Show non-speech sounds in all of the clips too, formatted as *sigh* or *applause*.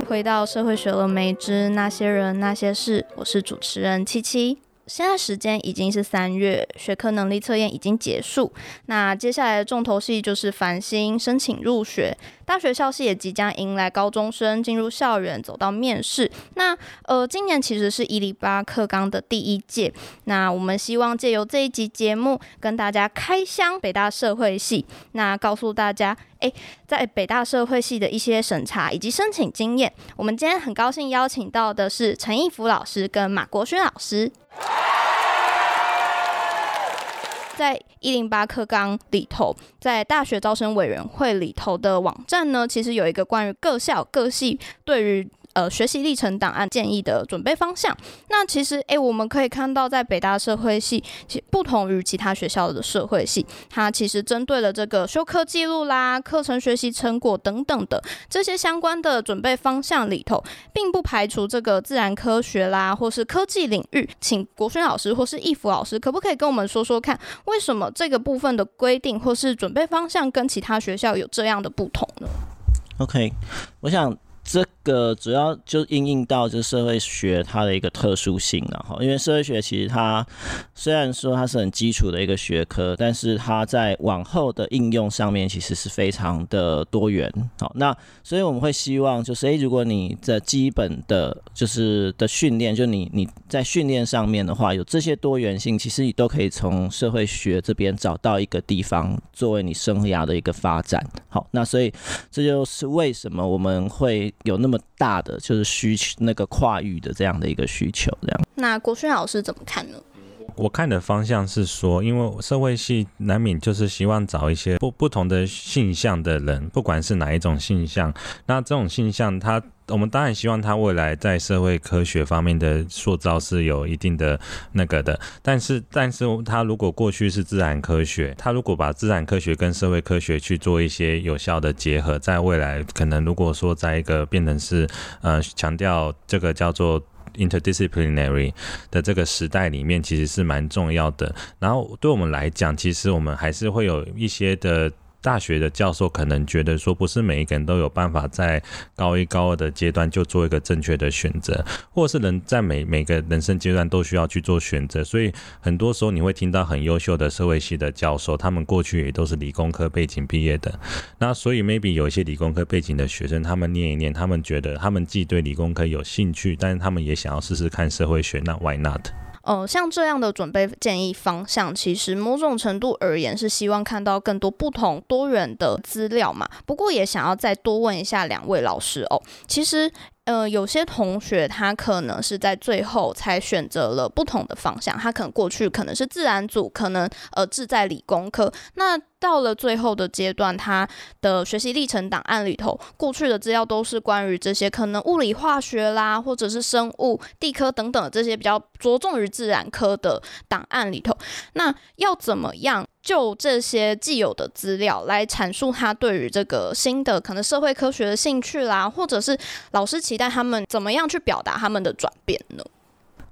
回到社会学了没之那些人那些事，我是主持人七七。现在时间已经是三月，学科能力测验已经结束，那接下来的重头戏就是繁星申请入学，大学校系也即将迎来高中生进入校园，走到面试。那呃，今年其实是一零八课纲的第一届，那我们希望借由这一集节目跟大家开箱北大社会系，那告诉大家，诶，在北大社会系的一些审查以及申请经验。我们今天很高兴邀请到的是陈义福老师跟马国勋老师。在一零八课纲里头，在大学招生委员会里头的网站呢，其实有一个关于各校各系对于。呃，学习历程档案建议的准备方向。那其实，诶、我们可以看到，在北大社会系，其不同于其他学校的社会系，它其实针对了这个修课记录啦、课程学习成果等等的这些相关的准备方向里头，并不排除这个自然科学啦，或是科技领域。请国轩老师或是义福老师，可不可以跟我们说说看，为什么这个部分的规定或是准备方向跟其他学校有这样的不同呢？OK，我想。这个主要就应用到就是社会学它的一个特殊性，然后因为社会学其实它虽然说它是很基础的一个学科，但是它在往后的应用上面其实是非常的多元。好，那所以我们会希望就是，诶，如果你的基本的就是的训练，就你你在训练上面的话，有这些多元性，其实你都可以从社会学这边找到一个地方作为你生涯的一个发展。好，那所以这就是为什么我们会。有那么大的就是需求，那个跨域的这样的一个需求，这样。那国勋老师怎么看呢？我看的方向是说，因为社会系难免就是希望找一些不不同的性向的人，不管是哪一种性向，那这种性向他。我们当然希望他未来在社会科学方面的塑造是有一定的那个的，但是，但是他如果过去是自然科学，他如果把自然科学跟社会科学去做一些有效的结合，在未来可能如果说在一个变成是呃强调这个叫做 interdisciplinary 的这个时代里面，其实是蛮重要的。然后对我们来讲，其实我们还是会有一些的。大学的教授可能觉得说，不是每一个人都有办法在高一、高二的阶段就做一个正确的选择，或是人在每每个人生阶段都需要去做选择。所以很多时候你会听到很优秀的社会系的教授，他们过去也都是理工科背景毕业的。那所以 maybe 有一些理工科背景的学生，他们念一念，他们觉得他们既对理工科有兴趣，但是他们也想要试试看社会学，那 why not？呃，像这样的准备建议方向，其实某种程度而言是希望看到更多不同多元的资料嘛。不过也想要再多问一下两位老师哦，其实。呃，有些同学他可能是在最后才选择了不同的方向，他可能过去可能是自然组，可能呃志在理工科。那到了最后的阶段，他的学习历程档案里头，过去的资料都是关于这些可能物理化学啦，或者是生物、地科等等这些比较着重于自然科的档案里头。那要怎么样？就这些既有的资料来阐述他对于这个新的可能社会科学的兴趣啦，或者是老师期待他们怎么样去表达他们的转变呢？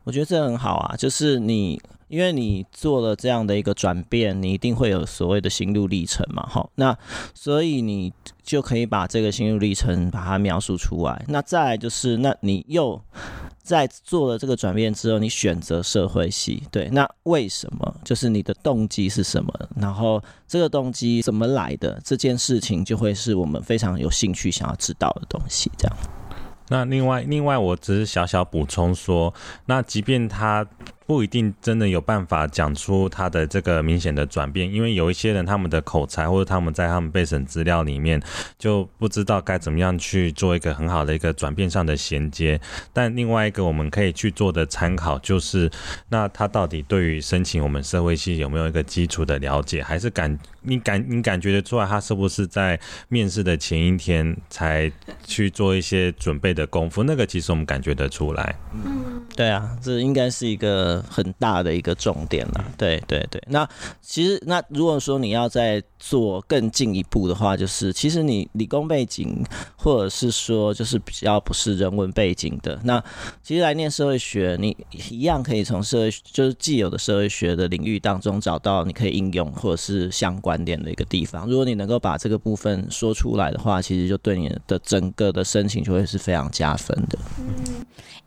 我觉得这很好啊，就是你因为你做了这样的一个转变，你一定会有所谓的心路历程嘛，哈，那所以你就可以把这个心路历程把它描述出来。那再来就是，那你又。在做了这个转变之后，你选择社会系，对，那为什么？就是你的动机是什么？然后这个动机怎么来的？这件事情就会是我们非常有兴趣想要知道的东西。这样。那另外，另外，我只是小小补充说，那即便他。不一定真的有办法讲出他的这个明显的转变，因为有一些人他们的口才或者他们在他们备审资料里面就不知道该怎么样去做一个很好的一个转变上的衔接。但另外一个我们可以去做的参考就是，那他到底对于申请我们社会系有没有一个基础的了解，还是感你感你感觉得出来他是不是在面试的前一天才去做一些准备的功夫？那个其实我们感觉得出来。嗯，对啊，这应该是一个。很大的一个重点了。对对对，那其实那如果说你要再做更进一步的话，就是其实你理工背景或者是说就是比较不是人文背景的，那其实来念社会学，你一样可以从社会就是既有的社会学的领域当中找到你可以应用或者是相关点的一个地方。如果你能够把这个部分说出来的话，其实就对你的整个的申请就会是非常加分的。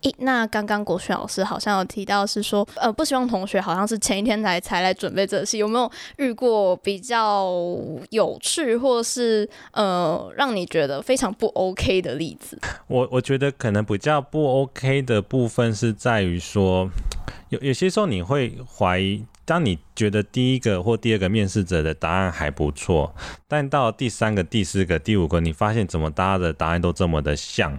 诶，那刚刚国勋老师好像有提到是说，呃，不希望同学好像是前一天才才来准备这个戏，有没有遇过比较有趣或是呃让你觉得非常不 OK 的例子？*laughs* 我我觉得可能比较不 OK 的部分是在于说，有有些时候你会怀疑。当你觉得第一个或第二个面试者的答案还不错，但到第三个、第四个、第五个，你发现怎么大家的答案都这么的像，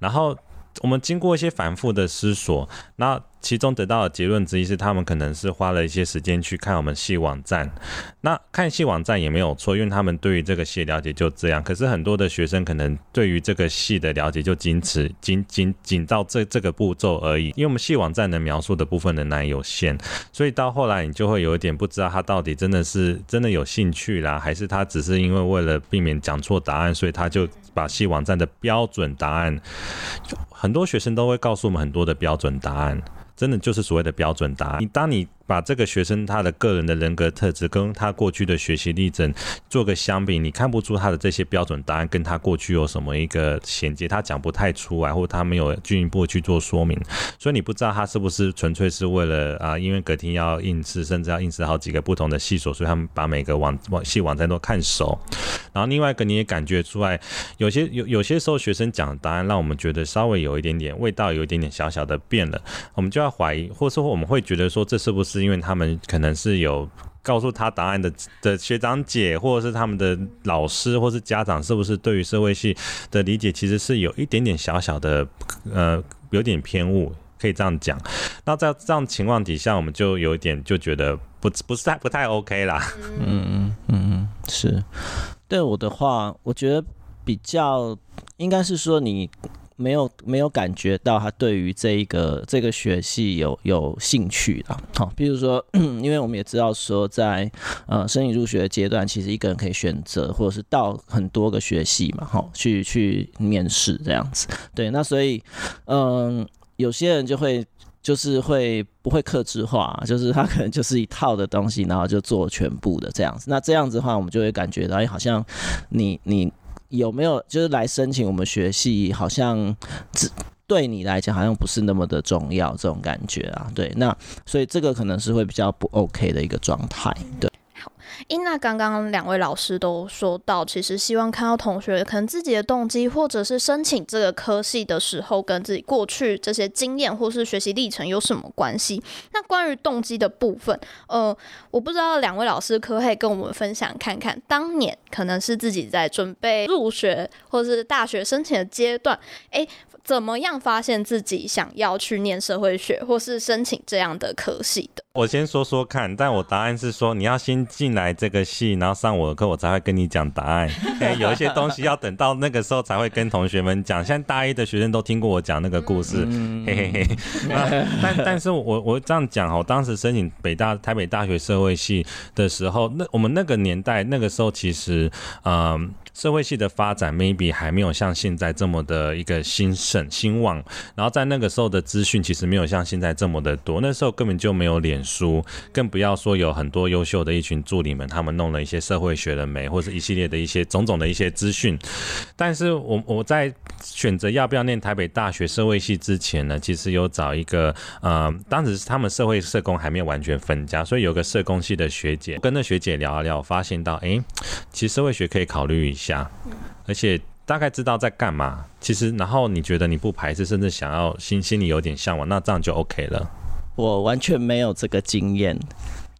然后我们经过一些反复的思索，那。其中得到的结论之一是，他们可能是花了一些时间去看我们系网站。那看系网站也没有错，因为他们对于这个系了解就这样。可是很多的学生可能对于这个系的了解就仅此仅仅仅到这这个步骤而已。因为我们系网站能描述的部分仍然有限，所以到后来你就会有一点不知道他到底真的是真的有兴趣啦，还是他只是因为为了避免讲错答案，所以他就把系网站的标准答案。很多学生都会告诉我们很多的标准答案。真的就是所谓的标准答案。你当你把这个学生他的个人的人格特质跟他过去的学习历程做个相比，你看不出他的这些标准答案跟他过去有什么一个衔接，他讲不太出来，或他没有进一步去做说明，所以你不知道他是不是纯粹是为了啊，因为隔天要应试，甚至要应试好几个不同的系所，所以他们把每个网网系网站都看熟。然后另外一个你也感觉出来，有些有有些时候学生讲的答案让我们觉得稍微有一点点味道，有一点点小小的变了，我们就要怀疑，或者说我们会觉得说这是不是？是因为他们可能是有告诉他答案的的学长姐，或者是他们的老师，或是家长，是不是对于社会系的理解其实是有一点点小小的呃有点偏误，可以这样讲。那在这样情况底下，我们就有一点就觉得不不是太不太 OK 啦。嗯嗯嗯嗯，是。对我的话，我觉得比较应该是说你。没有没有感觉到他对于这一个这个学系有有兴趣的，好，比如说，*clears throat* 因为我们也知道说在呃申请入学的阶段，其实一个人可以选择或者是到很多个学系嘛，好，去去面试这样子，对，那所以嗯、有些人就会就是会不会克制化，就是他可能就是一套的东西，然后就做全部的这样子，那这样子的话，我们就会感觉到，哎，好像你你。有没有就是来申请我们学系，好像只对你来讲好像不是那么的重要这种感觉啊？对，那所以这个可能是会比较不 OK 的一个状态，对。因那刚刚两位老师都说到，其实希望看到同学可能自己的动机，或者是申请这个科系的时候，跟自己过去这些经验或是学习历程有什么关系？那关于动机的部分，呃，我不知道两位老师可不可以跟我们分享看看，当年可能是自己在准备入学或是大学申请的阶段，诶，怎么样发现自己想要去念社会学，或是申请这样的科系的？我先说说看，但我答案是说，你要先进来这个系，然后上我的课，我才会跟你讲答案。欸，*laughs* 有一些东西要等到那个时候才会跟同学们讲。现在大一的学生都听过我讲那个故事，嘿嘿嘿。*laughs* 但但是我我这样讲哦，当时申请北大台北大学社会系的时候，那我们那个年代那个时候其实，嗯。社会系的发展 maybe 还没有像现在这么的一个兴盛兴旺，然后在那个时候的资讯其实没有像现在这么的多，那时候根本就没有脸书，更不要说有很多优秀的一群助理们，他们弄了一些社会学的媒或者一系列的一些种种的一些资讯。但是我我在选择要不要念台北大学社会系之前呢，其实有找一个呃，当时他们社会社工还没有完全分家，所以有个社工系的学姐跟那学姐聊一聊，发现到哎，其实社会学可以考虑一下。下，而且大概知道在干嘛。其实，然后你觉得你不排斥，甚至想要心心里有点向往，那这样就 OK 了。我完全没有这个经验，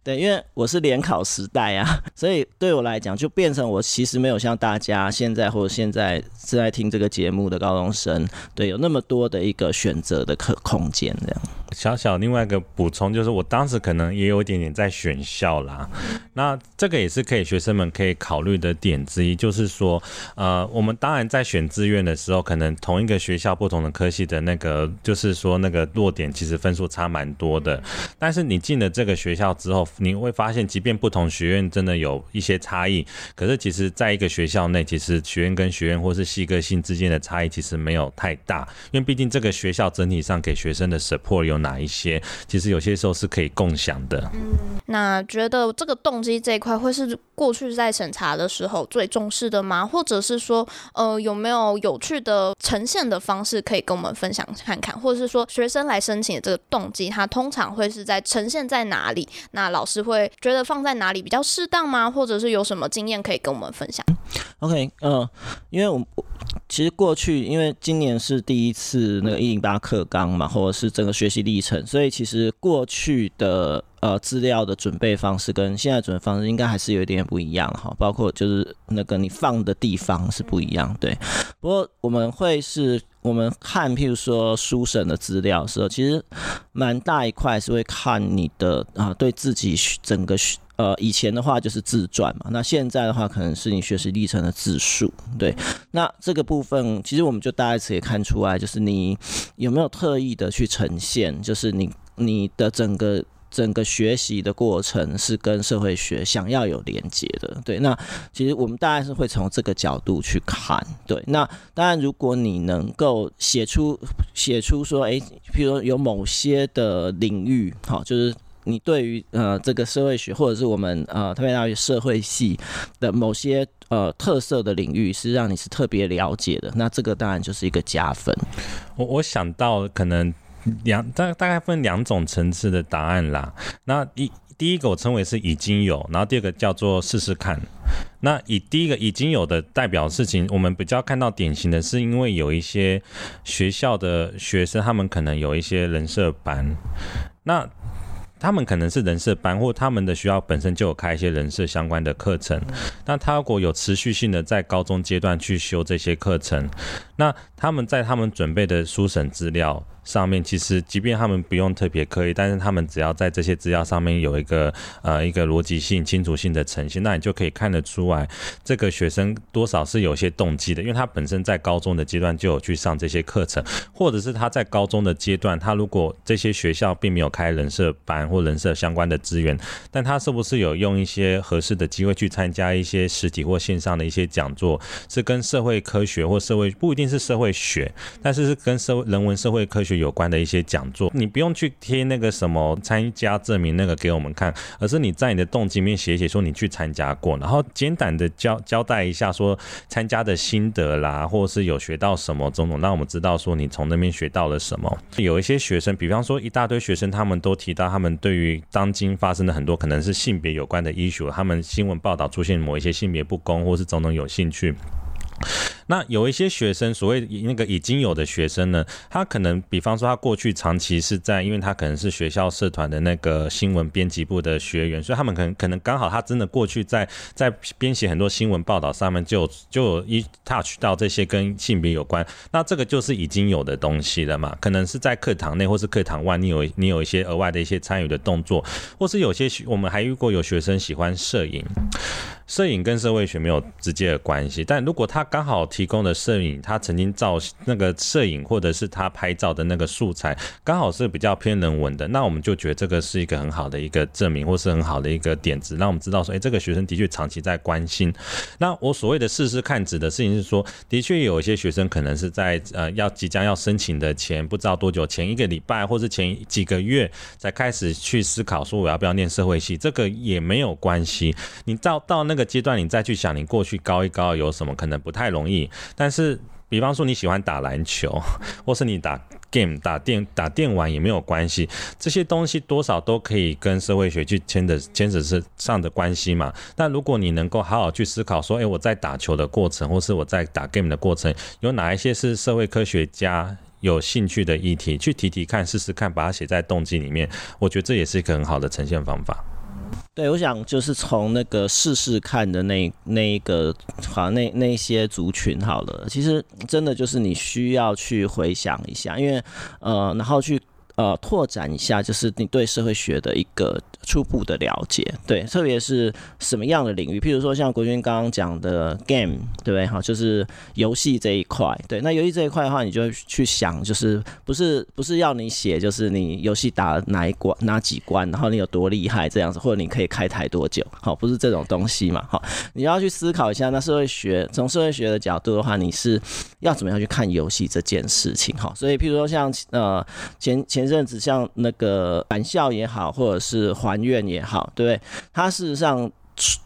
对，因为我是联考时代啊，*laughs* 所以对我来讲，就变成我其实没有像大家现在或者现在正在听这个节目的高中生，对，有那么多的一个选择的可空间这样。小小另外一个补充，就是我当时可能也有一点点在选校啦。那这个也是可以学生们可以考虑的点之一，就是说，呃，我们当然在选志愿的时候，可能同一个学校不同的科系的那个，就是说那个落点其实分数差蛮多的。但是你进了这个学校之后，你会发现，即便不同学院真的有一些差异，可是其实在一个学校内，其实学院跟学院或是系个性之间的差异其实没有太大，因为毕竟这个学校整体上给学生的 support 有哪一些，其实有些时候是可以共享的。那觉得这个动机这一块会是过去在审查的时候最重视的吗？或者是说，呃，有没有有趣的呈现的方式可以跟我们分享看看？或者是说，学生来申请的这个动机，它通常会是在呈现在哪里？那老师会觉得放在哪里比较适当吗？或者是有什么经验可以跟我们分享？OK，嗯、呃，因为我其实过去因为今年是第一次那个一零八课纲嘛，或者是整个学习历程，所以其实过去的。呃，资料的准备方式跟现在准备方式应该还是有一点不一样哈，包括就是那个你放的地方是不一样，对。不过我们会是我们看，譬如说书审的资料时候，其实蛮大一块是会看你的啊，对自己整个呃以前的话就是自传嘛，那现在的话可能是你学习历程的自述，对。那这个部分其实我们就大概可以看出来，就是你有没有特意的去呈现，就是你你的整个。整个学习的过程是跟社会学想要有连接的，对。那其实我们大概是会从这个角度去看，对。那当然，如果你能够写出写出说，诶，譬如说有某些的领域，好，就是你对于呃这个社会学或者是我们呃特别大学社会系的某些呃特色的领域是让你是特别了解的，那这个当然就是一个加分。我我想到可能。两大大概分两种层次的答案啦。那一第一个我称为是已经有，然后第二个叫做试试看。那以第一个已经有的代表事情，我们比较看到典型的是，因为有一些学校的学生，他们可能有一些人设班，那。他们可能是人设班，或他们的学校本身就有开一些人设相关的课程。那他如果有持续性的在高中阶段去修这些课程，那他们在他们准备的书审资料上面，其实即便他们不用特别刻意，但是他们只要在这些资料上面有一个呃一个逻辑性、清楚性的呈现，那你就可以看得出来，这个学生多少是有些动机的，因为他本身在高中的阶段就有去上这些课程，或者是他在高中的阶段，他如果这些学校并没有开人设班或人设相关的资源，但他是不是有用一些合适的机会去参加一些实体或线上的一些讲座，是跟社会科学或社会不一定是社会学，但是是跟社会人文社会科学。有关的一些讲座，你不用去贴那个什么参加证明那个给我们看，而是你在你的动机面写写说你去参加过，然后简短的交交代一下说参加的心得啦，或者是有学到什么种种，让我们知道说你从那边学到了什么。有一些学生，比方说一大堆学生，他们都提到他们对于当今发生的很多可能是性别有关的 issue，他们新闻报道出现某一些性别不公，或是种种有兴趣。那有一些学生，所谓那个已经有的学生呢，他可能，比方说他过去长期是在，因为他可能是学校社团的那个新闻编辑部的学员，所以他们可能可能刚好他真的过去在在编写很多新闻报道上面就就一 touch 到这些跟性别有关，那这个就是已经有的东西了嘛？可能是在课堂内或是课堂外，你有你有一些额外的一些参与的动作，或是有些我们还遇过有学生喜欢摄影。摄影跟社会学没有直接的关系，但如果他刚好提供的摄影，他曾经照那个摄影或者是他拍照的那个素材，刚好是比较偏人文的，那我们就觉得这个是一个很好的一个证明，或是很好的一个点子，让我们知道说，哎，这个学生的确长期在关心。那我所谓的试试看，指的事情是说，的确有一些学生可能是在呃要即将要申请的前不知道多久，前一个礼拜或是前几个月才开始去思考说我要不要念社会系，这个也没有关系。你到到那个。阶段，你再去想你过去高一高有什么可能不太容易。但是，比方说你喜欢打篮球，*laughs* 或是你打 game 打电打电玩也没有关系。这些东西多少都可以跟社会学去牵的牵扯是上的关系嘛。但如果你能够好好去思考说，诶，我在打球的过程，或是我在打 game 的过程，有哪一些是社会科学家有兴趣的议题，去提提看，试试看，把它写在动机里面。我觉得这也是一个很好的呈现方法。对，我想就是从那个试试看的那那一个好那那些族群好了，其实真的就是你需要去回想一下，因为呃，然后去呃拓展一下，就是你对社会学的一个初步的了解，对，特别是什么样的领域，譬如说像国军刚刚讲的 game，对不对？哈，就是游戏这一块，对，那游戏这一块的话，你就去想，就是不是不是要你写，就是你游戏打哪一关哪几关，然后你有多厉害这样子，或者你可以开台多久，好，不是这种东西嘛，好，你要去思考一下，那社会学从社会学的角度的话，你是要怎么样去看游戏这件事情，哈，所以譬如说像呃前前阵子像那个返校也好，或者是还愿也好，对，它事实上。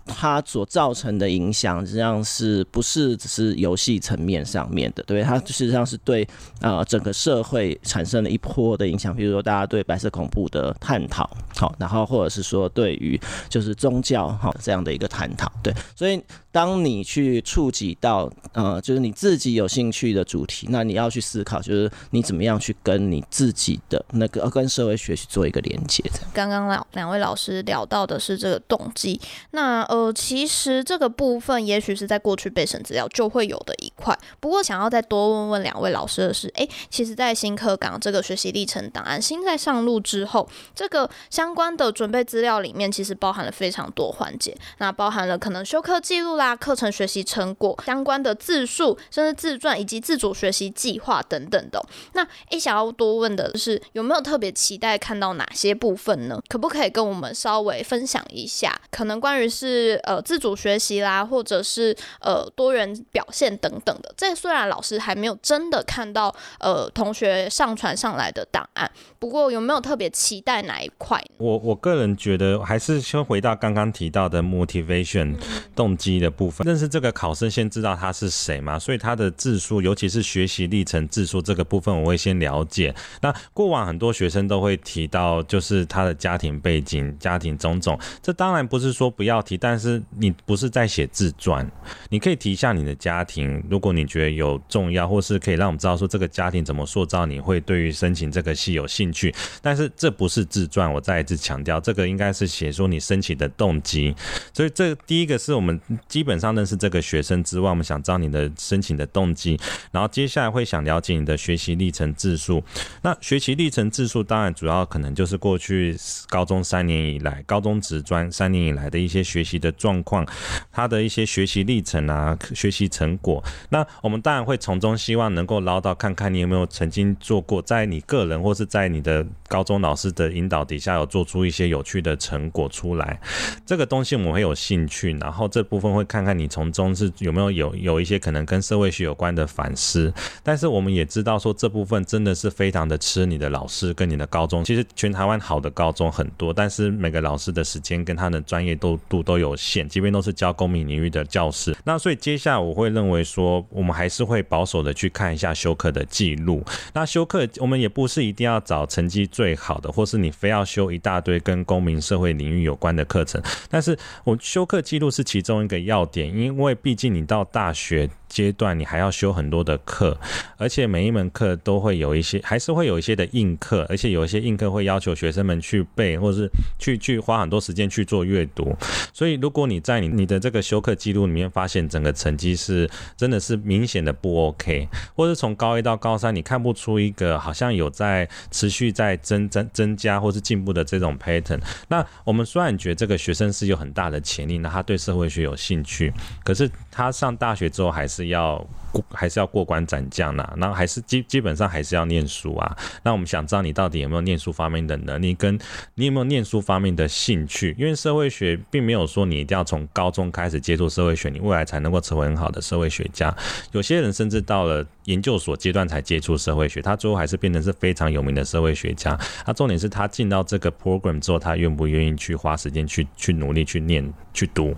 它所造成的影响，实际上是不是只是游戏层面上面的？对，它实际上是对呃整个社会产生了一波的影响。比如说，大家对白色恐怖的探讨，好，然后或者是说对于就是宗教哈这样的一个探讨，对。所以，当你去触及到呃就是你自己有兴趣的主题，那你要去思考，就是你怎么样去跟你自己的那个跟社会学去做一个连接。刚刚两两位老师聊到的是这个动机。那那呃，其实这个部分也许是在过去备审资料就会有的一块。不过，想要再多问问两位老师的是，诶，其实，在新课纲这个学习历程档案新在上路之后，这个相关的准备资料里面，其实包含了非常多环节。那包含了可能修课记录啦、课程学习成果相关的自述，甚至自传以及自主学习计划等等的。那诶，想要多问的是，有没有特别期待看到哪些部分呢？可不可以跟我们稍微分享一下？可能关于是呃自主学习啦，或者是呃多元表现等等的。这虽然老师还没有真的看到呃同学上传上来的档案，不过有没有特别期待哪一块？我我个人觉得还是先回到刚刚提到的 motivation 动机的部分。认识这个考生，先知道他是谁嘛，所以他的字数，尤其是学习历程字数这个部分，我会先了解。那过往很多学生都会提到，就是他的家庭背景、家庭种种，这当然不是说不要提，但是你不是在写自传，你可以提一下你的家庭，如果你觉得有重要，或是可以让我们知道说这个家庭怎么塑造你会对于申请这个系有兴趣。但是这不是自传，我再一次强调，这个应该是写说你申请的动机。所以这第一个是我们基本上认识这个学生之外，我们想知道你的申请的动机，然后接下来会想了解你的学习历程字数。那学习历程字数当然主要可能就是过去高中三年以来，高中职专三年以来的一些学习的状况，他的一些学习历程啊，学习成果。那我们当然会从中希望能够捞到，看看你有没有曾经做过，在你个人或是在你的高中老师的引导底下，有做出一些有趣的成果出来。这个东西我们会有兴趣，然后这部分会看看你从中是有没有有有一些可能跟社会学有关的反思。但是我们也知道说，这部分真的是非常的吃你的老师跟你的高中。其实全台湾好的高中很多，但是每个老师的时间跟他的专业都度都有限，即便都是教公民领域的教师。那所以接下来我会认为说，我们还是会保守的去看一下修课的记录。那修课我们也不是一定要找成绩最好的，或是你非要修一大堆跟公民社会领域有关的课程。但是我修课记录是其中一个要点，因为毕竟你到大学。阶段你还要修很多的课，而且每一门课都会有一些，还是会有一些的硬课，而且有一些硬课会要求学生们去背，或者是去去花很多时间去做阅读。所以如果你在你你的这个修课记录里面发现整个成绩是真的是明显的不 OK，或者从高一到高三你看不出一个好像有在持续在增增增加或是进步的这种 pattern，那我们虽然觉得这个学生是有很大的潜力，那他对社会学有兴趣，可是他上大学之后还是。要，还是要过关斩将呐？然后还是基基本上还是要念书啊。那我们想知道你到底有没有念书方面的能力，跟你有没有念书方面的兴趣？因为社会学并没有说你一定要从高中开始接触社会学，你未来才能够成为很好的社会学家。有些人甚至到了研究所阶段才接触社会学，他最后还是变成是非常有名的社会学家。他重点是他进到这个 program 之后，他愿不愿意去花时间去去努力去念去读。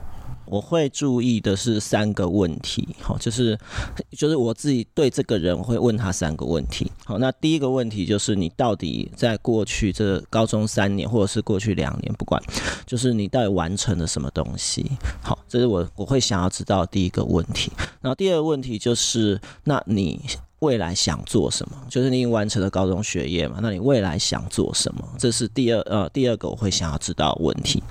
我会注意的是三个问题，好，就是就是我自己对这个人会问他三个问题，好，那第一个问题就是你到底在过去这高中三年或者是过去两年，不管，就是你到底完成了什么东西，好，这是我我会想要知道第一个问题。然后第二个问题就是，那你未来想做什么？就是你已经完成了高中学业嘛，那你未来想做什么？这是第二呃第二个我会想要知道问题。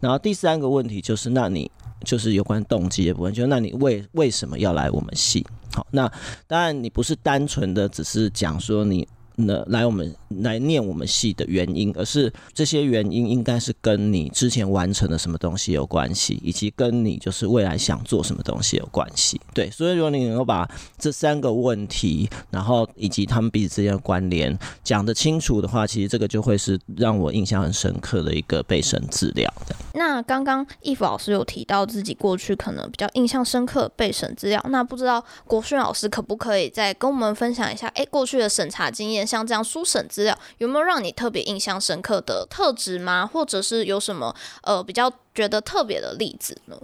然后第三个问题就是，那你。就是有关动机的部分，就那你为为什么要来我们系？好，那当然你不是单纯的只是讲说你那来我们来念我们系的原因，而是这些原因应该是跟你之前完成的什么东西有关系，以及跟你就是未来想做什么东西有关系。对，所以如果你能够把这三个问题，然后以及他们彼此之间的关联讲得清楚的话，其实这个就会是让我印象很深刻的一个备审资料。那刚刚易甫老师有提到自己过去可能比较印象深刻备审资料，那不知道国训老师可不可以再跟我们分享一下？哎，过去的审查经验，像这样书审资有没有让你特别印象深刻的特质吗？或者是有什么呃比较觉得特别的例子呢？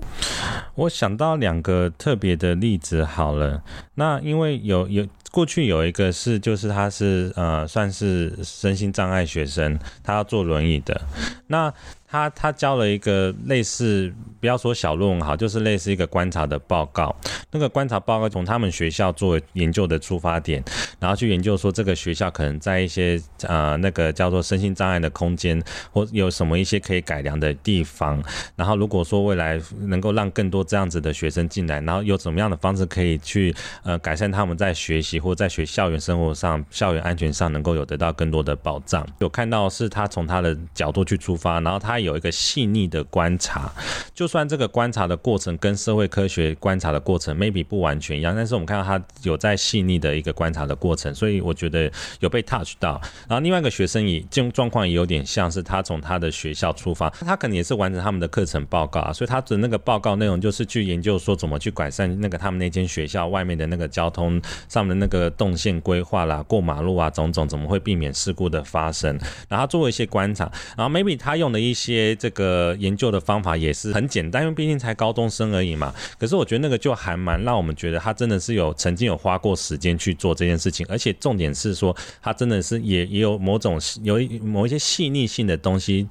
我想到两个特别的例子好了，那因为有有过去有一个是就是他是呃算是身心障碍学生，他要坐轮椅的，那。他他交了一个类似，不要说小论文好，就是类似一个观察的报告。那个观察报告从他们学校作为研究的出发点，然后去研究说这个学校可能在一些呃那个叫做身心障碍的空间，或有什么一些可以改良的地方。然后如果说未来能够让更多这样子的学生进来，然后有怎么样的方式可以去呃改善他们在学习或在学校园生活上、校园安全上能够有得到更多的保障。有看到是他从他的角度去出发，然后他。他有一个细腻的观察，就算这个观察的过程跟社会科学观察的过程 maybe 不完全一样，但是我们看到他有在细腻的一个观察的过程，所以我觉得有被 touch 到。然后另外一个学生也这种状况也有点像是他从他的学校出发，他可能也是完成他们的课程报告啊，所以他的那个报告内容就是去研究说怎么去改善那个他们那间学校外面的那个交通上面的那个动线规划啦、过马路啊种种，怎么会避免事故的发生。然后他做一些观察，然后 maybe 他用的一些。些这个研究的方法也是很简单，因为毕竟才高中生而已嘛。可是我觉得那个就还蛮让我们觉得他真的是有曾经有花过时间去做这件事情，而且重点是说他真的是也也有某种有某一些细腻性的东西。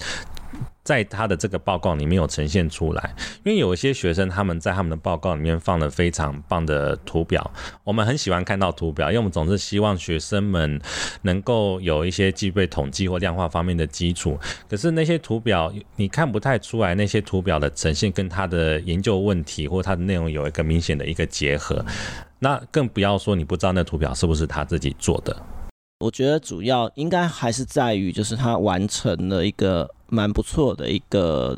在他的这个报告里面有呈现出来，因为有一些学生他们在他们的报告里面放了非常棒的图表，我们很喜欢看到图表，因为我们总是希望学生们能够有一些具备统计或量化方面的基础。可是那些图表你看不太出来，那些图表的呈现跟他的研究问题或他的内容有一个明显的一个结合，那更不要说你不知道那图表是不是他自己做的。我觉得主要应该还是在于，就是他完成了一个蛮不错的一个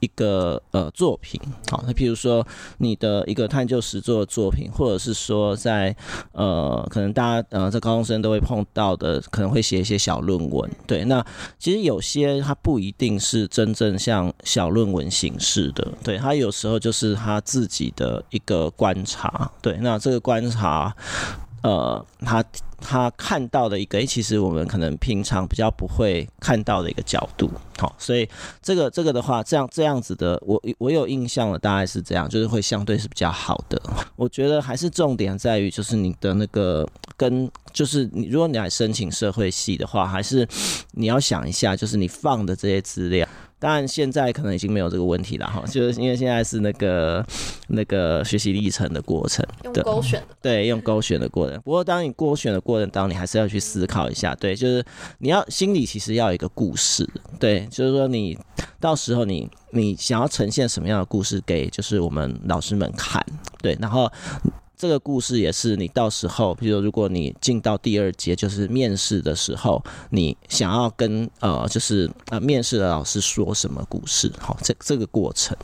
一个呃作品。好，那譬如说你的一个探究实作的作品，或者是说在呃可能大家呃在高中生都会碰到的，可能会写一些小论文。对，那其实有些它不一定是真正像小论文形式的，对，它有时候就是他自己的一个观察。对，那这个观察。呃，他他看到的一个，诶，其实我们可能平常比较不会看到的一个角度，好，所以这个这个的话，这样这样子的，我我有印象的大概是这样，就是会相对是比较好的。我觉得还是重点在于，就是你的那个跟，就是你如果你来申请社会系的话，还是你要想一下，就是你放的这些资料。当然，现在可能已经没有这个问题了哈，*laughs* 就是因为现在是那个那个学习历程的过程，用勾选的，对，用勾选的过程。不过，当你勾选的过程当中，你还是要去思考一下，对，就是你要心里其实要有一个故事，对，就是说你到时候你你想要呈现什么样的故事给就是我们老师们看，对，然后。这个故事也是你到时候，比如如果你进到第二节，就是面试的时候，你想要跟呃，就是呃面试的老师说什么故事？好，这这个过程。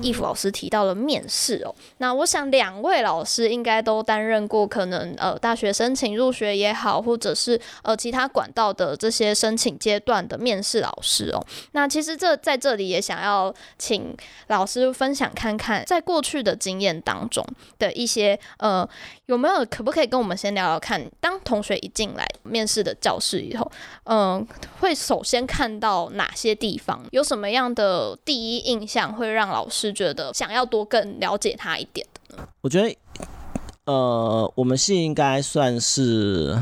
易甫老师提到了面试哦，那我想两位老师应该都担任过可能呃大学申请入学也好，或者是呃其他管道的这些申请阶段的面试老师哦。那其实这在这里也想要请老师分享看看，在过去的经验当中的一些。呃，有没有可不可以跟我们先聊聊看？当同学一进来面试的教室以后，嗯、会首先看到哪些地方？有什么样的第一印象会让老师觉得想要多更了解他一点的呢？我觉得，呃，我们系应该算是。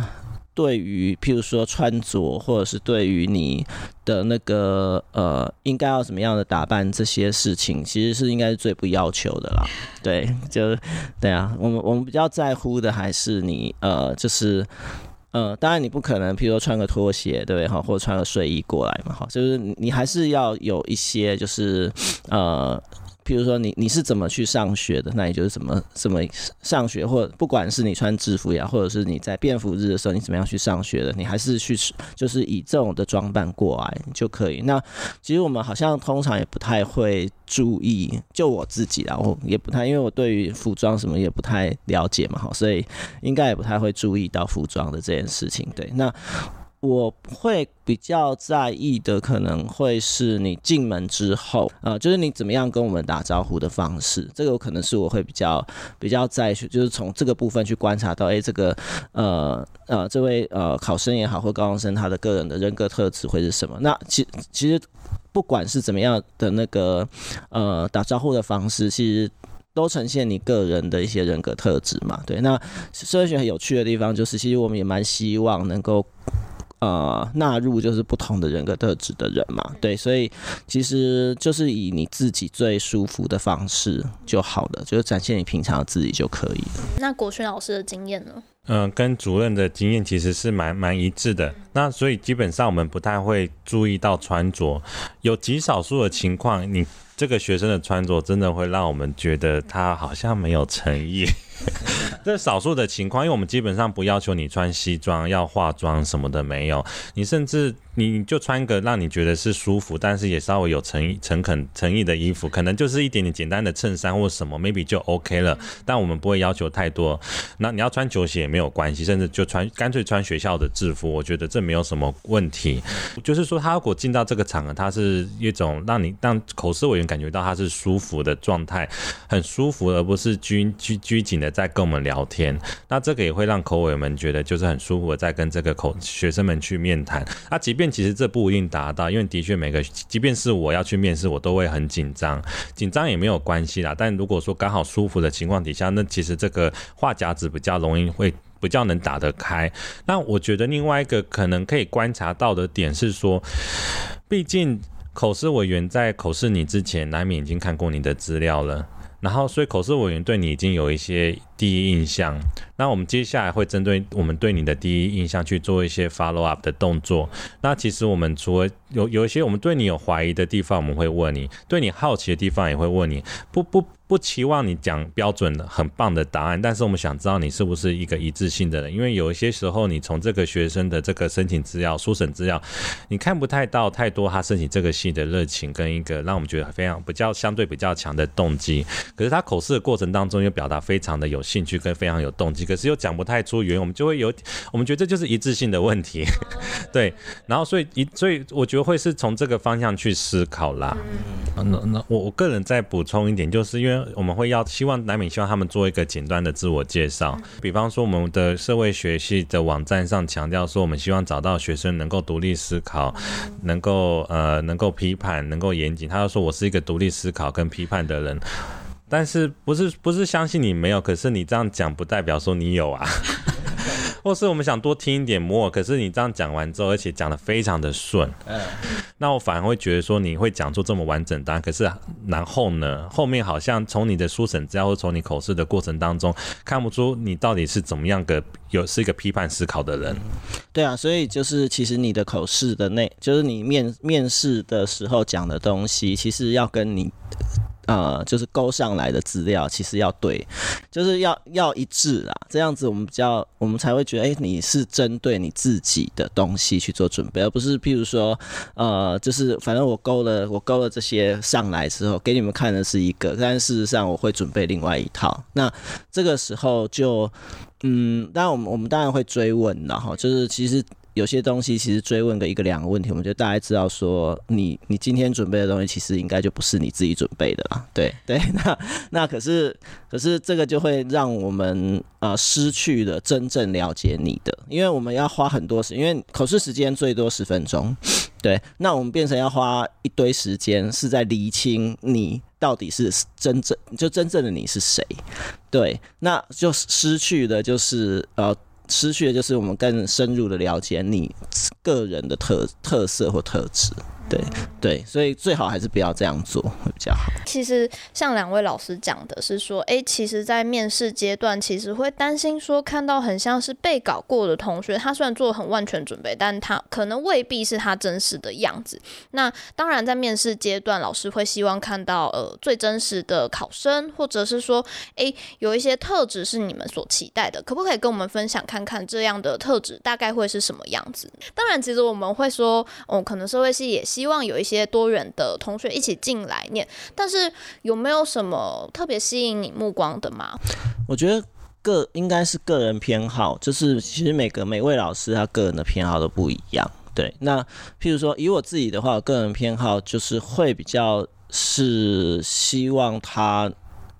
对于，譬如说穿着，或者是对于你的那个呃，应该要怎么样的打扮这些事情，其实是应该是最不要求的啦。对，就对啊，我们我们比较在乎的还是你呃，就是呃，当然你不可能，譬如说穿个拖鞋，对不对？哈，或者穿个睡衣过来嘛，哈，就是你还是要有一些就是呃。比如说你你是怎么去上学的，那你就是怎么怎么上学，或不管是你穿制服呀，或者是你在便服日的时候，你怎么样去上学的，你还是去就是以这种的装扮过来就可以。那其实我们好像通常也不太会注意，就我自己啦，我也不太，因为我对于服装什么也不太了解嘛，哈，所以应该也不太会注意到服装的这件事情。对，那。我会比较在意的，可能会是你进门之后，呃，就是你怎么样跟我们打招呼的方式，这个可能是我会比较比较在意，就是从这个部分去观察到，哎，这个呃呃，这位呃考生也好，或高中生他的个人的人格特质会是什么？那其其实不管是怎么样的那个呃打招呼的方式，其实都呈现你个人的一些人格特质嘛。对，那社会学很有趣的地方就是，其实我们也蛮希望能够。呃，纳入就是不同的人格特质的人嘛，对，所以其实就是以你自己最舒服的方式就好了，就是展现你平常的自己就可以了。那国勋老师的经验呢？嗯、呃，跟主任的经验其实是蛮蛮一致的。那所以基本上我们不太会注意到穿着，有极少数的情况，你这个学生的穿着真的会让我们觉得他好像没有诚意。*laughs* 这少数的情况，因为我们基本上不要求你穿西装、要化妆什么的，没有。你甚至你就穿个让你觉得是舒服，但是也稍微有诚意、诚恳、诚意的衣服，可能就是一点点简单的衬衫或什么，maybe 就 OK 了。但我们不会要求太多。那你要穿球鞋也没有关系，甚至就穿干脆穿学校的制服，我觉得这没有什么问题。就是说，他如果进到这个场合，他是一种让你让口试委员感觉到他是舒服的状态，很舒服，而不是拘拘拘谨的。在跟我们聊天，那这个也会让口委们觉得就是很舒服的，在跟这个口学生们去面谈。那即便其实这不一定达到，因为的确每个，即便是我要去面试，我都会很紧张，紧张也没有关系啦。但如果说刚好舒服的情况底下，那其实这个话匣子比较容易会比较能打得开。那我觉得另外一个可能可以观察到的点是说，毕竟口试委员在口试你之前，难免已经看过你的资料了。然后，所以口试委员对你已经有一些第一印象。那我们接下来会针对我们对你的第一印象去做一些 follow up 的动作。那其实我们除了有有一些我们对你有怀疑的地方，我们会问你；对你好奇的地方也会问你。不不不期望你讲标准的很棒的答案，但是我们想知道你是不是一个一致性的人。因为有一些时候，你从这个学生的这个申请资料、书审资料，你看不太到太多他申请这个系的热情跟一个让我们觉得非常比较相对比较强的动机。可是他口试的过程当中又表达非常的有兴趣跟非常有动机。可是又讲不太出原因，我们就会有，我们觉得这就是一致性的问题，*laughs* 对。然后所以一，所以我觉得会是从这个方向去思考啦。那那我我个人再补充一点，就是因为我们会要希望难免希望他们做一个简单的自我介绍，比方说我们的社会学系的网站上强调说，我们希望找到学生能够独立思考，能够呃能够批判，能够严谨。他就说我是一个独立思考跟批判的人。但是不是不是相信你没有，可是你这样讲不代表说你有啊，*laughs* 或是我们想多听一点 more，可是你这样讲完之后，而且讲的非常的顺，嗯，那我反而会觉得说你会讲出这么完整答案，可是然后呢，后面好像从你的书审资料或从你口试的过程当中看不出你到底是怎么样的，有是一个批判思考的人，对啊，所以就是其实你的口试的那，就是你面面试的时候讲的东西，其实要跟你。呃，就是勾上来的资料，其实要对，就是要要一致啦，这样子我们比较，我们才会觉得，哎、你是针对你自己的东西去做准备，而不是譬如说，呃，就是反正我勾了，我勾了这些上来之后，给你们看的是一个，但事实上我会准备另外一套，那这个时候就，嗯，当然我们我们当然会追问，然后就是其实。有些东西其实追问个一个两个问题，我们就大概知道说你你今天准备的东西其实应该就不是你自己准备的啦。对 *laughs* 对，那那可是可是这个就会让我们呃失去了真正了解你的，因为我们要花很多时，因为考试时间最多十分钟，对，那我们变成要花一堆时间是在厘清你到底是真正就真正的你是谁，对，那就失去的就是呃。失去的就是我们更深入的了解你个人的特特色或特质。对对，所以最好还是不要这样做会比较好。其实像两位老师讲的是说，哎，其实，在面试阶段，其实会担心说，看到很像是被搞过的同学，他虽然做了很万全准备，但他可能未必是他真实的样子。那当然，在面试阶段，老师会希望看到呃最真实的考生，或者是说，哎，有一些特质是你们所期待的，可不可以跟我们分享看看这样的特质大概会是什么样子？当然，其实我们会说，哦，可能社会系也希望有一些多元的同学一起进来念，但是有没有什么特别吸引你目光的吗？我觉得个应该是个人偏好，就是其实每个每位老师他个人的偏好都不一样。对，那譬如说以我自己的话，我个人偏好就是会比较是希望他。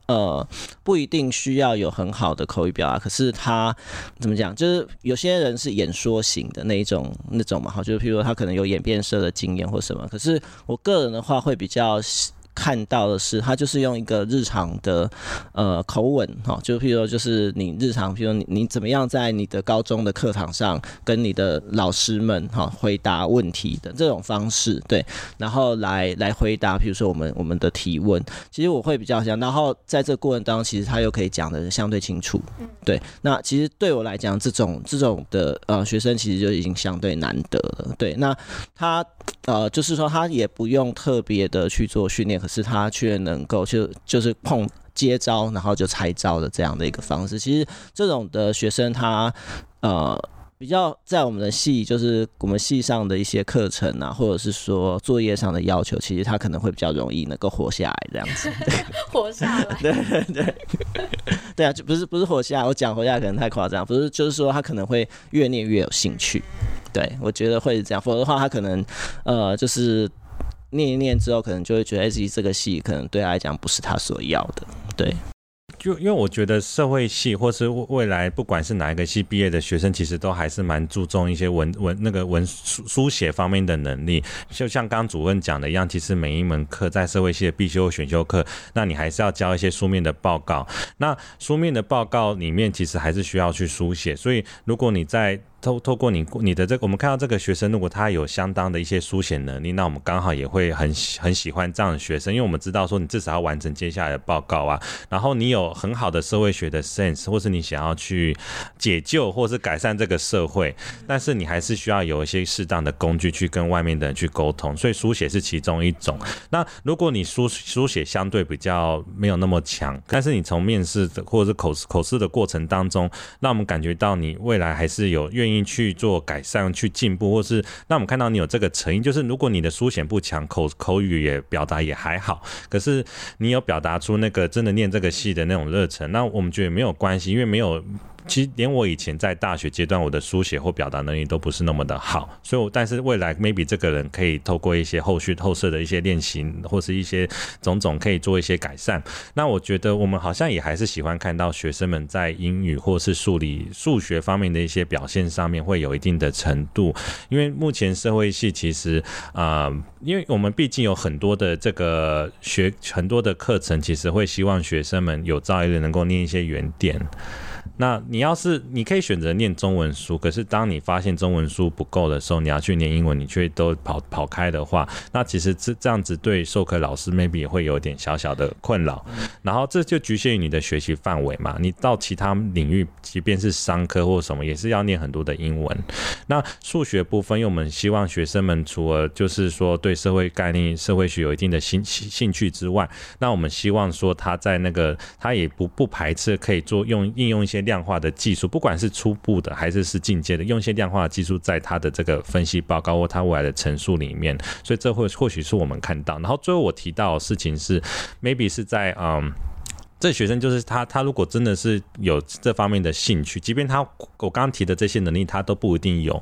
呃，不一定需要有很好的口语表达，可是他怎么讲？就是有些人是演说型的那一种那种嘛，哈，就是譬如说他可能有演变社的经验或什么。可是我个人的话会比较。看到的是，他就是用一个日常的呃口吻哈，就譬如说，就是你日常，譬如你你怎么样在你的高中的课堂上跟你的老师们哈回答问题的这种方式，对，然后来来回答，譬如说我们我们的提问，其实我会比较想，然后在这个过程当中，其实他又可以讲的相对清楚，对，那其实对我来讲，这种这种的呃学生其实就已经相对难得了，对，那他呃就是说他也不用特别的去做训练。是他却能够就就是碰接招，然后就拆招的这样的一个方式。其实这种的学生他，他呃比较在我们的系，就是我们系上的一些课程啊，或者是说作业上的要求，其实他可能会比较容易能够活下来这样子。*laughs* 活下来？对 *laughs* 对对，*laughs* 对啊，就不是不是活下来，我讲活下来可能太夸张，不是就是说他可能会越念越有兴趣。对，我觉得会是这样，否则的话他可能呃就是。念一念之后，可能就会觉得 S E 这个系可能对他来讲不是他所要的，对。就因为我觉得社会系或是未来不管是哪一个系毕业的学生，其实都还是蛮注重一些文文那个文书书写方面的能力。就像刚主任讲的一样，其实每一门课在社会系的必修选修课，那你还是要交一些书面的报告。那书面的报告里面，其实还是需要去书写。所以如果你在透透过你你的这个，我们看到这个学生，如果他有相当的一些书写能力，那我们刚好也会很很喜欢这样的学生，因为我们知道说你至少要完成接下来的报告啊，然后你有很好的社会学的 sense，或是你想要去解救或是改善这个社会，但是你还是需要有一些适当的工具去跟外面的人去沟通，所以书写是其中一种。那如果你书书写相对比较没有那么强，但是你从面试或者是口口试的过程当中，让我们感觉到你未来还是有愿愿意。去做改善、去进步，或是那我们看到你有这个诚意，就是如果你的书写不强，口口语也表达也还好，可是你有表达出那个真的念这个戏的那种热忱，那我们觉得没有关系，因为没有。其实连我以前在大学阶段，我的书写或表达能力都不是那么的好，所以我但是未来 maybe 这个人可以透过一些后续后设的一些练习，或是一些种种可以做一些改善。那我觉得我们好像也还是喜欢看到学生们在英语或是数理数学方面的一些表现上面会有一定的程度，因为目前社会系其实啊、因为我们毕竟有很多的这个学很多的课程，其实会希望学生们有朝一日能够念一些原点。那你要是你可以选择念中文书，可是当你发现中文书不够的时候，你要去念英文，你却都跑跑开的话，那其实这这样子对授课老师 maybe 也会有点小小的困扰。然后这就局限于你的学习范围嘛，你到其他领域，即便是商科或什么，也是要念很多的英文。那数学部分，因为我们希望学生们除了就是说对社会概念、社会学有一定的兴兴趣之外，那我们希望说他在那个他也不不排斥可以做用应用一些。量化的技术，不管是初步的还是是进阶的，用一些量化的技术在他的这个分析报告或他未来的陈述里面，所以这会或许是我们看到。然后最后我提到的事情是，maybe 是在嗯。这学生就是他，他如果真的是有这方面的兴趣，即便他我刚刚提的这些能力他都不一定有。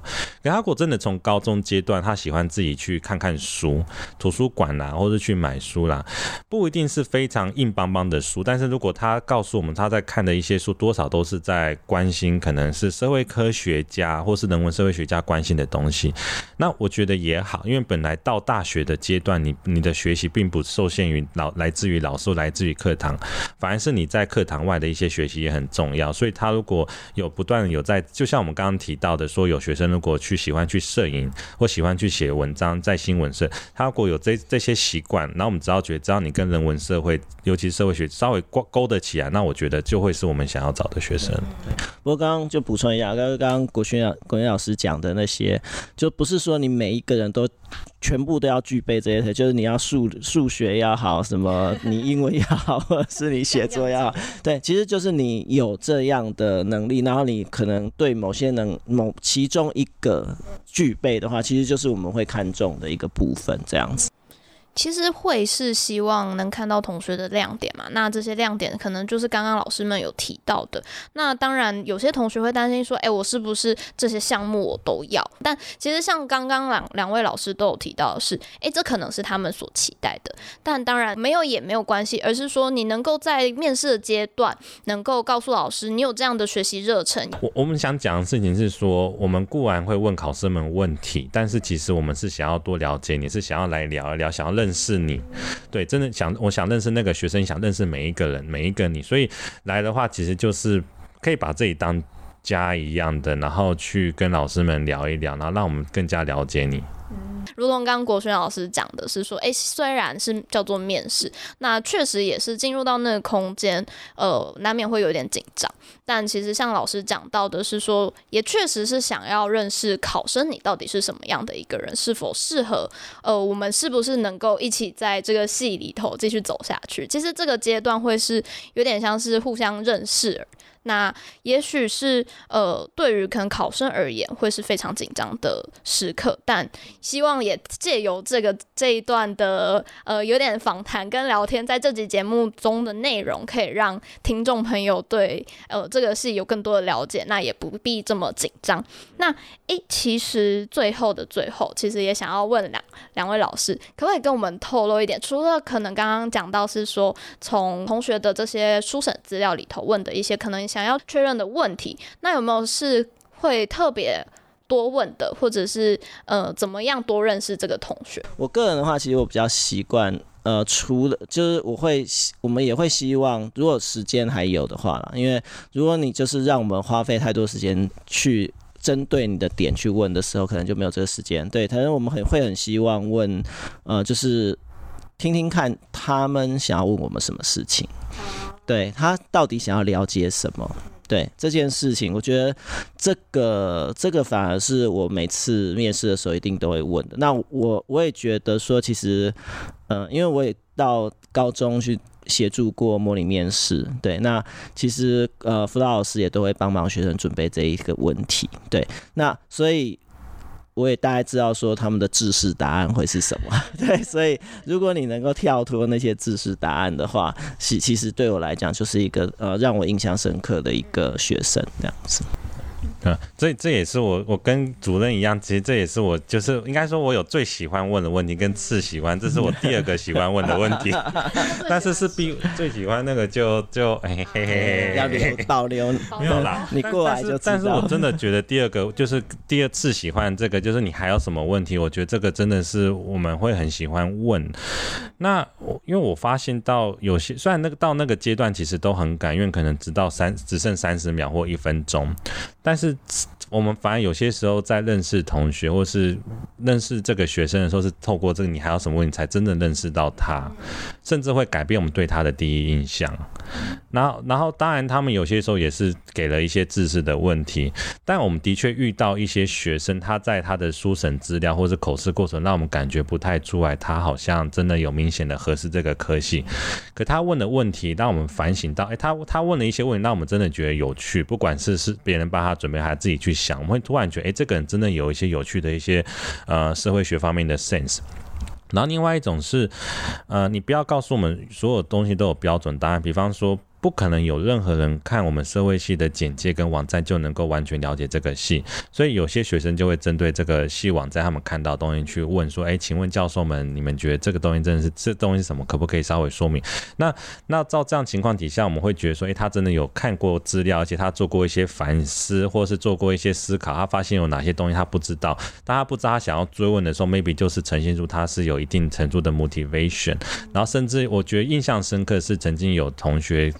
可他如果真的从高中阶段，他喜欢自己去看看书，图书馆啦，或者去买书啦，不一定是非常硬邦邦的书。但是如果他告诉我们他在看的一些书，多少都是在关心可能是社会科学家或是人文社会学家关心的东西，那我觉得也好，因为本来到大学的阶段，你你的学习并不受限于老来自于老师，来自于课堂。反而是你在课堂外的一些学习也很重要。所以他如果有不断有在，就像我们刚刚提到的，说有学生如果去喜欢去摄影或喜欢去写文章，在新闻社，他如果有这这些习惯，那我们只要觉得只要你跟人文社会，尤其是社会学稍微勾勾得起来，那我觉得就会是我们想要找的学生。不过刚刚就补充一下，刚刚刚刚国勋老国勋老师讲的那些，就不是说你每一个人都。全部都要具备这些，就是你要数数学要好，什么 *laughs* 你英文要好，或者是你写作要好，对，其实就是你有这样的能力，然后你可能对某些能某其中一个具备的话，其实就是我们会看重的一个部分，这样子。其实会是希望能看到同学的亮点嘛，那这些亮点可能就是刚刚老师们有提到的。那当然有些同学会担心说，哎，我是不是这些项目我都要？但其实像刚刚两两位老师都有提到的是，哎，这可能是他们所期待的。但当然没有也没有关系，而是说你能够在面试的阶段能够告诉老师你有这样的学习热忱。我我们想讲的事情是说，我们固然会问考生们问题，但是其实我们是想要多了解你，是想要来聊一聊，想要认。认识你，对，真的想，我想认识那个学生，想认识每一个人，每一个你，所以来的话，其实就是可以把自己当家一样的，然后去跟老师们聊一聊，然后让我们更加了解你。如同刚刚国勋老师讲的是说，诶，虽然是叫做面试，那确实也是进入到那个空间，呃，难免会有点紧张。但其实像老师讲到的是说，也确实是想要认识考生你到底是什么样的一个人，是否适合，呃，我们是不是能够一起在这个系里头继续走下去？其实这个阶段会是有点像是互相认识。那也许是呃，对于可能考生而言，会是非常紧张的时刻，但希望也借由这个这一段的呃有点访谈跟聊天，在这集节目中的内容，可以让听众朋友对呃这个系有更多的了解，那也不必这么紧张。那诶，其实最后的最后，其实也想要问两两位老师，可不可以跟我们透露一点？除了可能刚刚讲到是说从同学的这些书审资料里头问的一些可能。想要确认的问题，那有没有是会特别多问的，或者是呃怎么样多认识这个同学？我个人的话，其实我比较习惯，呃，除了就是我会，我们也会希望，如果时间还有的话啦，因为如果你就是让我们花费太多时间去针对你的点去问的时候，可能就没有这个时间。对，可能我们很会很希望问，呃，就是听听看他们想要问我们什么事情。对，他到底想要了解什么？对这件事情，我觉得这个这个反而是我每次面试的时候一定都会问的。那我我也觉得说，其实，嗯、因为我也到高中去协助过模拟面试，对，那其实呃，辅导老师也都会帮忙学生准备这一个问题，对，那所以。我也大概知道说他们的制式答案会是什么，*laughs* 对，所以如果你能够跳脱那些制式答案的话，其其实对我来讲就是一个呃让我印象深刻的一个学生这样子。嗯，这这也是我我跟主任一样，其实这也是我就是应该说，我有最喜欢问的问题跟次喜欢，这是我第二个喜欢问的问题，*laughs* 但是是比最喜欢那个就就嘿嘿嘿，要留保留没有啦，*laughs* 你过来就但是我真的觉得第二个就是第二次喜欢这个，就是你还有什么问题？我觉得这个真的是我们会很喜欢问。那我因为我发现到有些虽然那个到那个阶段其实都很赶，因为可能直到三只剩三十秒或一分钟，但是。it's 我们反而有些时候在认识同学或是认识这个学生的时候，是透过这个你还有什么问题，才真正认识到他，甚至会改变我们对他的第一印象。然后，然后当然他们有些时候也是给了一些知识的问题，但我们的确遇到一些学生，他在他的书审资料或是口试过程，让我们感觉不太出来，他好像真的有明显的合适这个科系。可他问的问题，让我们反省到，哎，他他问了一些问题，让我们真的觉得有趣，不管是是别人帮他准备，还是自己去想，我们会突然觉得，哎，这个人真的有一些有趣的一些呃社会学方面的 sense。然后另外一种是，呃，你不要告诉我们所有东西都有标准答案，比方说不可能有任何人看我们社会系的简介跟网站就能够完全了解这个系，所以有些学生就会针对这个系网站他们看到东西去问说，哎，请问教授们，你们觉得这个东西真的是这东西什么？可不可以稍微说明？那那照这样情况底下，我们会觉得说，哎，他真的有看过资料，而且他做过一些反思，或是做过一些思考，他发现有哪些东西他不知道，当他不知道他想要追问的时候，maybe 就是呈现出他是有一定程度的 motivation，然后甚至我觉得印象深刻是曾经有同学。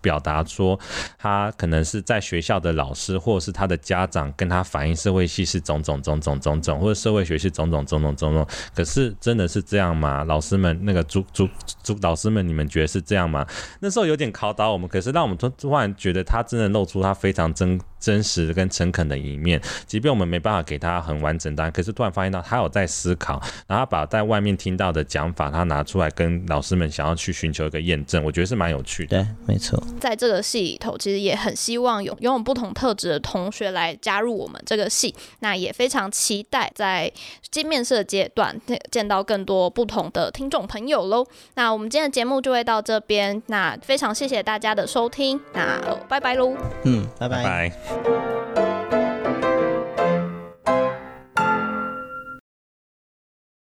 表达说，他可能是在学校的老师，或者是他的家长跟他反映社会系是种种种种种种，或者社会学是种种种种种种。可是真的是这样吗？老师们，那个主主主老师们，你们觉得是这样吗？那时候有点考倒我们，可是让我们突突然觉得他真的露出他非常真。真实跟诚恳的一面，即便我们没办法给他很完整答案，可是突然发现到他有在思考，然后把在外面听到的讲法，他拿出来跟老师们想要去寻求一个验证，我觉得是蛮有趣的。对，没错。在这个系里头，其实也很希望有拥有不同特质的同学来加入我们这个系，那也非常期待在见面试的阶段见到更多不同的听众朋友喽。那我们今天的节目就会到这边，那非常谢谢大家的收听，那拜拜喽。嗯，拜拜。拜拜。